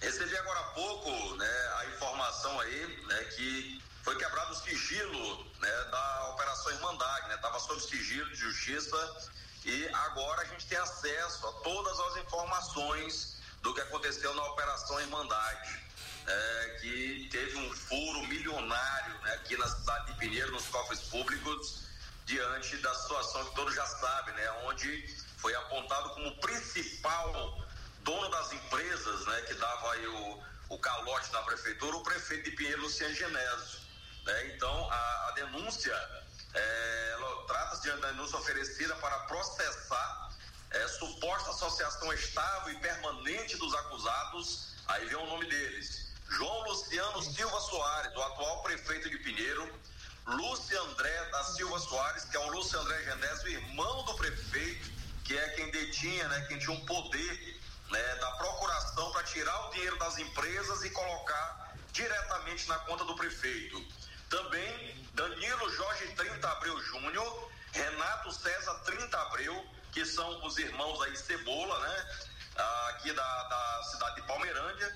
recebi agora há pouco né, a informação aí né, que foi quebrado o sigilo né, da Operação Irmandade, né? Estava sob sigilo de justiça e agora a gente tem acesso a todas as informações do que aconteceu na Operação Irmandade, é, que teve um furo milionário né, aqui na cidade de Pinheiro, nos cofres públicos, diante da situação que todos já sabem, né, onde foi apontado como principal dono das empresas né, que dava aí o, o calote da prefeitura, o prefeito de Pinheiro, Luciano Genésio. Né? Então, a, a denúncia, é, trata-se de uma denúncia oferecida para processar é, suposta associação estável e permanente dos acusados, aí vem o nome deles. João Luciano Silva Soares, o atual prefeito de Pinheiro, Lúcio André da Silva Soares, que é o Lúcio André Genésio, irmão do prefeito, que é quem detinha, né, quem tinha um poder né, da procuração para tirar o dinheiro das empresas e colocar diretamente na conta do prefeito. Também Danilo Jorge 30 Abreu Júnior, Renato César 30 Abreu, que são os irmãos aí Cebola, né? Aqui da, da cidade de Palmeirândia.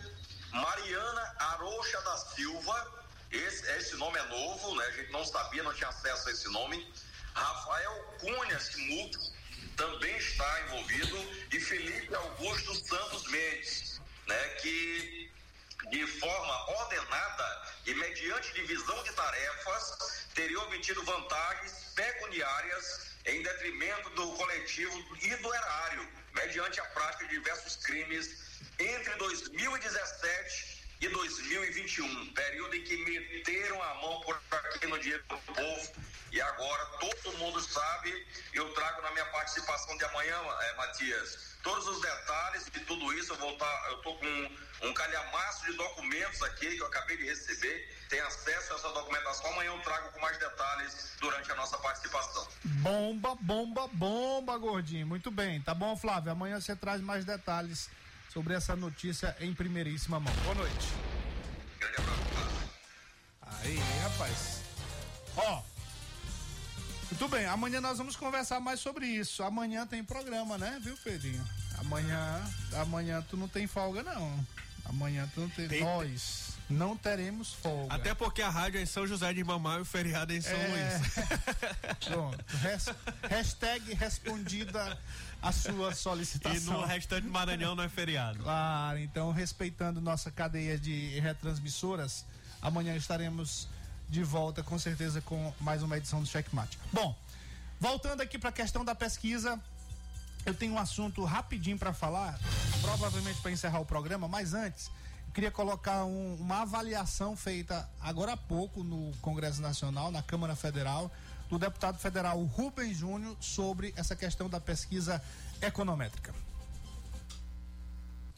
Mariana Arocha da Silva, esse, esse nome é novo, né? A gente não sabia, não tinha acesso a esse nome. Rafael Cunha Simuto também está envolvido e Felipe Augusto Santos Mendes, né? Que de forma ordenada e mediante divisão de tarefas, teria obtido vantagens pecuniárias em detrimento do coletivo e do erário, mediante a prática de diversos crimes entre 2017 e 2021, período em que meteram a mão por aqui no dinheiro do povo e agora todo mundo sabe. Eu trago na minha participação de amanhã, é, Matias, todos os detalhes de tudo isso. Eu vou estar, eu tô com um calhamaço de documentos aqui que eu acabei de receber. Tem acesso a essa documentação. Amanhã eu trago com mais detalhes durante a nossa participação. Bomba, bomba, bomba, gordinho. Muito bem. Tá bom, Flávio? Amanhã você traz mais detalhes sobre essa notícia em primeiríssima mão. Boa noite. Aí, rapaz. Ó. Muito bem, amanhã nós vamos conversar mais sobre isso. Amanhã tem programa, né, viu, Pedrinho? Amanhã, amanhã tu não tem folga, não. Amanhã tu não tem. Tem- Nós não teremos folga. Até porque a rádio é em São José de Mamar e o feriado é em São É. Luís. Pronto. Res- hashtag respondida a sua E solicitação. no restante do Maranhão não é feriado. Claro, então respeitando nossa cadeia de retransmissoras, amanhã estaremos de volta com certeza com mais uma edição do Checkmate. Bom, voltando aqui para a questão da pesquisa, eu tenho um assunto rapidinho para falar, provavelmente para encerrar o programa, mas antes queria colocar um- uma avaliação feita agora há pouco no Congresso Nacional, na Câmara Federal, do deputado federal Rubem Júnior sobre essa questão da pesquisa econométrica.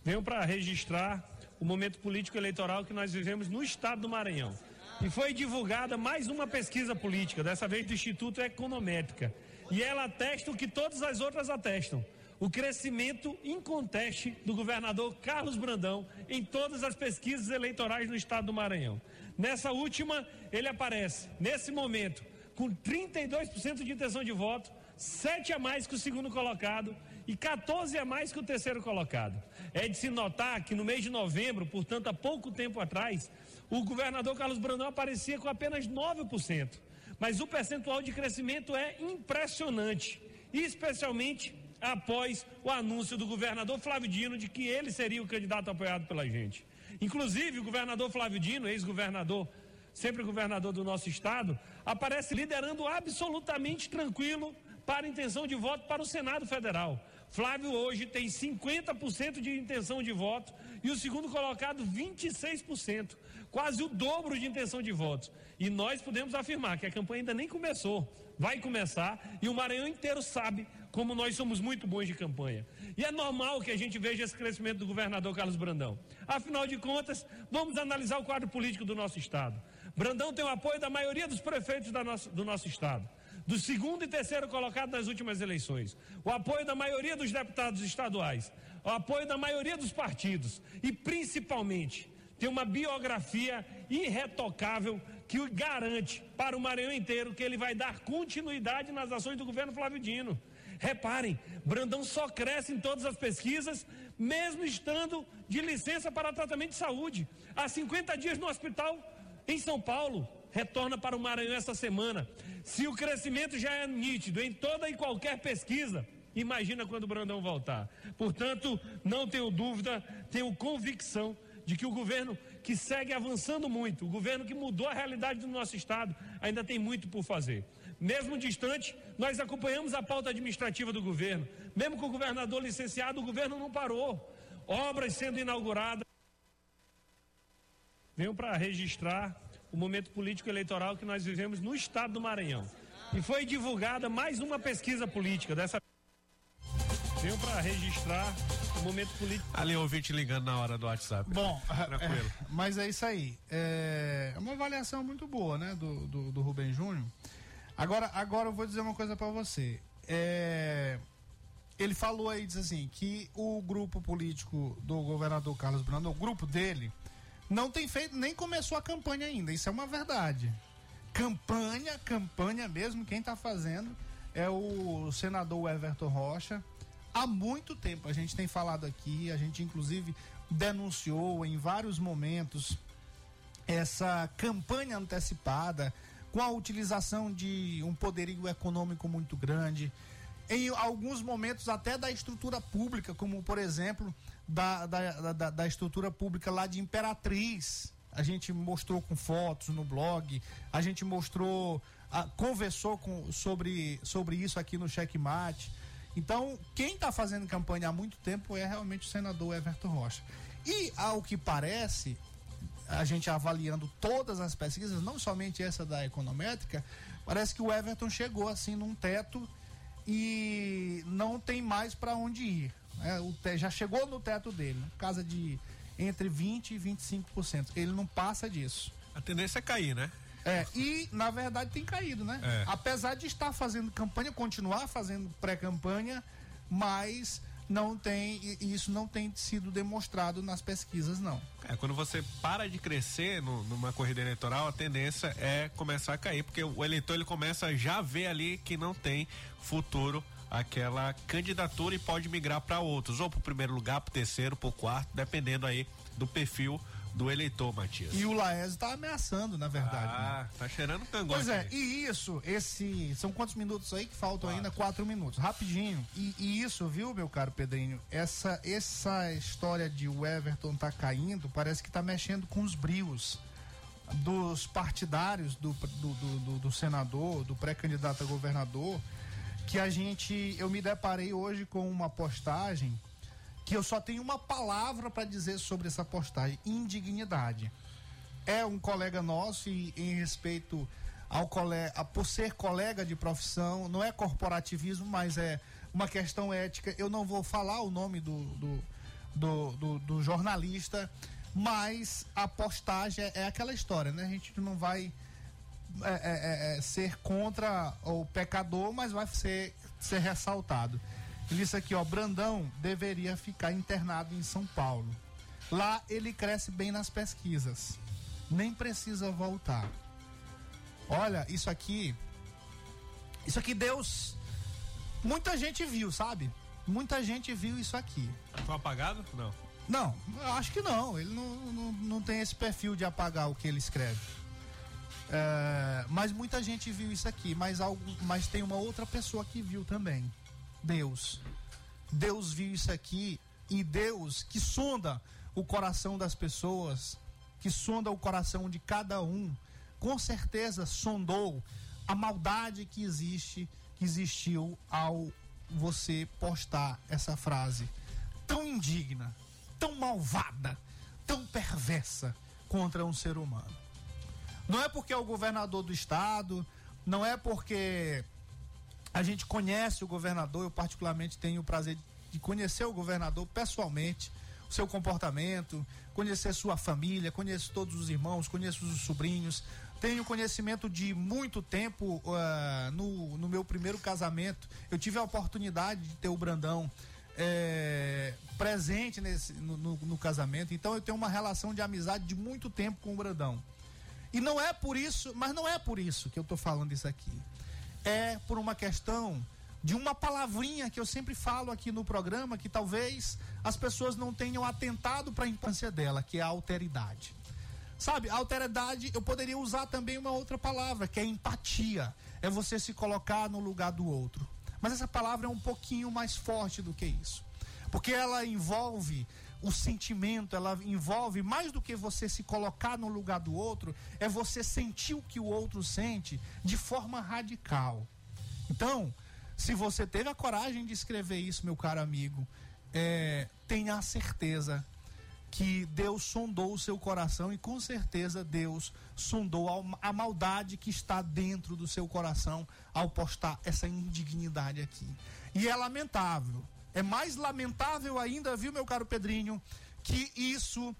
Venho para registrar o momento político eleitoral que nós vivemos no estado do Maranhão. E foi divulgada mais uma pesquisa política, dessa vez do Instituto Econométrica. E ela atesta o que todas as outras atestam: o crescimento inconteste do governador Carlos Brandão em todas as pesquisas eleitorais no estado do Maranhão. Nessa última, ele aparece, nesse momento, com 32% de intenção de voto, 7 a mais que o segundo colocado e 14 a mais que o terceiro colocado. É de se notar que no mês de novembro, portanto, há pouco tempo atrás, o governador Carlos Brandão aparecia com apenas 9%. Mas o percentual de crescimento é impressionante, especialmente após o anúncio do governador Flávio Dino de que ele seria o candidato apoiado pela gente. Inclusive, o governador Flávio Dino, ex-governador sempre governador do nosso estado, aparece liderando absolutamente tranquilo para intenção de voto para o Senado Federal. Flávio hoje tem 50% de intenção de voto e o segundo colocado 26%, quase o dobro de intenção de votos. E nós podemos afirmar que a campanha ainda nem começou, vai começar e o Maranhão inteiro sabe como nós somos muito bons de campanha. E é normal que a gente veja esse crescimento do governador Carlos Brandão. Afinal de contas, vamos analisar o quadro político do nosso estado. Brandão tem o apoio da maioria dos prefeitos do nosso estado, do segundo e terceiro colocado nas últimas eleições, o apoio da maioria dos deputados estaduais, o apoio da maioria dos partidos e, principalmente, tem uma biografia irretocável que o garante para o Maranhão inteiro que ele vai dar continuidade nas ações do governo Flávio Dino. Reparem, Brandão só cresce em todas as pesquisas, mesmo estando de licença para tratamento de saúde. Há 50 dias no hospital em São Paulo, retorna para o Maranhão essa semana. Se o crescimento já é nítido em toda e qualquer pesquisa, Imagina quando o Brandão voltar. Portanto, não tenho dúvida, tenho convicção de que o governo que segue avançando muito, o governo que mudou a realidade do nosso estado, ainda tem muito por fazer. Mesmo distante, nós acompanhamos a pauta administrativa do governo. Mesmo com o governador licenciado, o governo não parou. Obras sendo inauguradas. Venho para registrar o momento político eleitoral que nós vivemos no estado do Maranhão. E foi divulgada mais uma pesquisa política dessa Venho para registrar o momento político. Ali ouvinte ligando na hora do WhatsApp. Bom, tranquilo. é, mas é isso aí. É uma avaliação muito boa, né, do, do, do Rubem Júnior. Agora, agora eu vou dizer uma coisa para você. É, ele falou aí, diz assim, que o grupo político do governador Carlos Brandão, o grupo dele, não tem feito, nem começou a campanha ainda. Isso é uma verdade. Campanha, campanha mesmo, quem está fazendo é o senador Everton Rocha. Há muito tempo a gente tem falado aqui, a gente inclusive denunciou em vários momentos essa campanha antecipada com a utilização de um poderio econômico muito grande, em alguns momentos até da estrutura pública, como por exemplo da, da, da, da estrutura pública lá de Imperatriz. A gente mostrou com fotos no blog, a gente mostrou, a, conversou com, sobre, sobre isso aqui no Checkmate. Então, quem está fazendo campanha há muito tempo é realmente o senador Everton Rocha. E, ao que parece, a gente avaliando todas as pesquisas, não somente essa da econométrica, parece que o Everton chegou assim num teto e não tem mais para onde ir. Né? o te- já chegou no teto dele, casa de entre 20 e 25%. Ele não passa disso. A tendência é cair, né? É, e na verdade tem caído, né? É. Apesar de estar fazendo campanha, continuar fazendo pré-campanha, mas não tem, isso não tem sido demonstrado nas pesquisas, não. É, quando você para de crescer no- numa corrida eleitoral, a tendência é começar a cair, porque o eleitor ele começa a já ver ali que não tem futuro aquela candidatura e pode migrar para outros, ou para o primeiro lugar, para o terceiro, para o quarto, dependendo aí do perfil do eleitor, Matias. E o Laércio está ameaçando, na verdade. né? Ah, tá cheirando cangote. Pois é, e isso, esse. São quantos minutos aí que faltam ainda? Quatro minutos. Rapidinho. E, e isso, viu, meu caro Pedrinho? Essa, essa história de o Everton tá caindo, parece que tá mexendo com os brios dos partidários do, do, do, do- do senador, do pré-candidato a governador, que a gente. Eu me deparei hoje com uma postagem que eu só tenho uma palavra para dizer sobre essa postagem: indignidade é um colega nosso e em respeito ao colega, por ser colega de profissão, não é corporativismo, mas é uma questão ética. Eu não vou falar o nome do, do, do, do- do jornalista, mas a postagem é, é aquela história, né? A gente não vai é, é, é, é, ser contra o pecador, mas vai ser, ser ressaltado. Ele disse aqui, ó, Brandão deveria ficar internado em São Paulo. Lá ele cresce bem nas pesquisas. Nem precisa voltar. Olha, isso aqui. Isso aqui Deus. Muita gente viu, sabe? Muita gente viu isso aqui. Foi apagado? Não. Não, acho que não. Ele não, não, não tem esse perfil de apagar o que ele escreve. É, mas muita gente viu isso aqui. Mas, algo, mas tem uma outra pessoa que viu também. Deus. Deus viu isso aqui e Deus que sonda o coração das pessoas, que sonda o coração de cada um, com certeza sondou a maldade que existe, que existiu ao você postar essa frase tão indigna, tão malvada, tão perversa contra um ser humano. Não é porque é o governador do estado, não é porque a gente conhece o governador, eu particularmente tenho o prazer de conhecer o governador pessoalmente, o seu comportamento, conhecer sua família, conheço todos os irmãos, conheço os sobrinhos, tenho conhecimento de muito tempo ah, no, no meu primeiro casamento. Eu tive a oportunidade de ter o Brandão eh, presente nesse, no, no- no casamento, então eu tenho uma relação de amizade de muito tempo com o Brandão. E não é por isso, mas não é por isso que eu tô falando isso aqui. É por uma questão de uma palavrinha que eu sempre falo aqui no programa que talvez as pessoas não tenham atentado para a importância dela, que é a alteridade. Sabe, alteridade, eu poderia usar também uma outra palavra, que é empatia. É você se colocar no lugar do outro. Mas essa palavra é um pouquinho mais forte do que isso. Porque ela envolve o sentimento, ela envolve mais do que você se colocar no lugar do outro, é você sentir o que o outro sente de forma radical. Então, se você teve a coragem de escrever isso, meu caro amigo, é, tenha a certeza que Deus sondou o seu coração e com certeza Deus sondou a, maldade que está dentro do seu coração ao postar essa indignidade aqui. E é lamentável. É mais lamentável ainda, viu, meu caro Pedrinho, que isso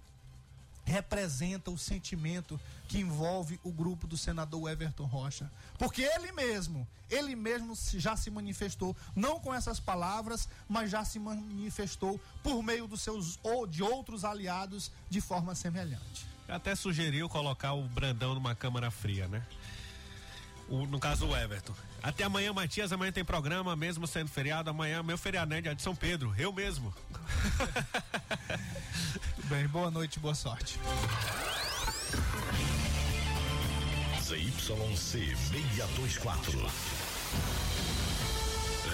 representa o sentimento que envolve o grupo do senador Everton Rocha. Porque ele mesmo, ele mesmo já se manifestou, não com essas palavras, mas já se manifestou por meio dos seus ou de outros aliados de forma semelhante. Até sugeriu colocar o Brandão numa câmara fria, né? O, no caso o Everton. Até amanhã, Matias. Amanhã tem programa, mesmo sendo feriado. Amanhã, meu feriado, né? Dia de São Pedro. Eu mesmo. Bem, boa noite, boa sorte. ZYC 624.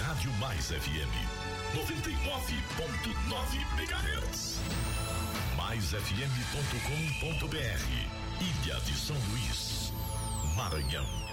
Rádio Mais FM 99.9 MHz. MaisFM.com.br. Ilha de São Luís, Maranhão.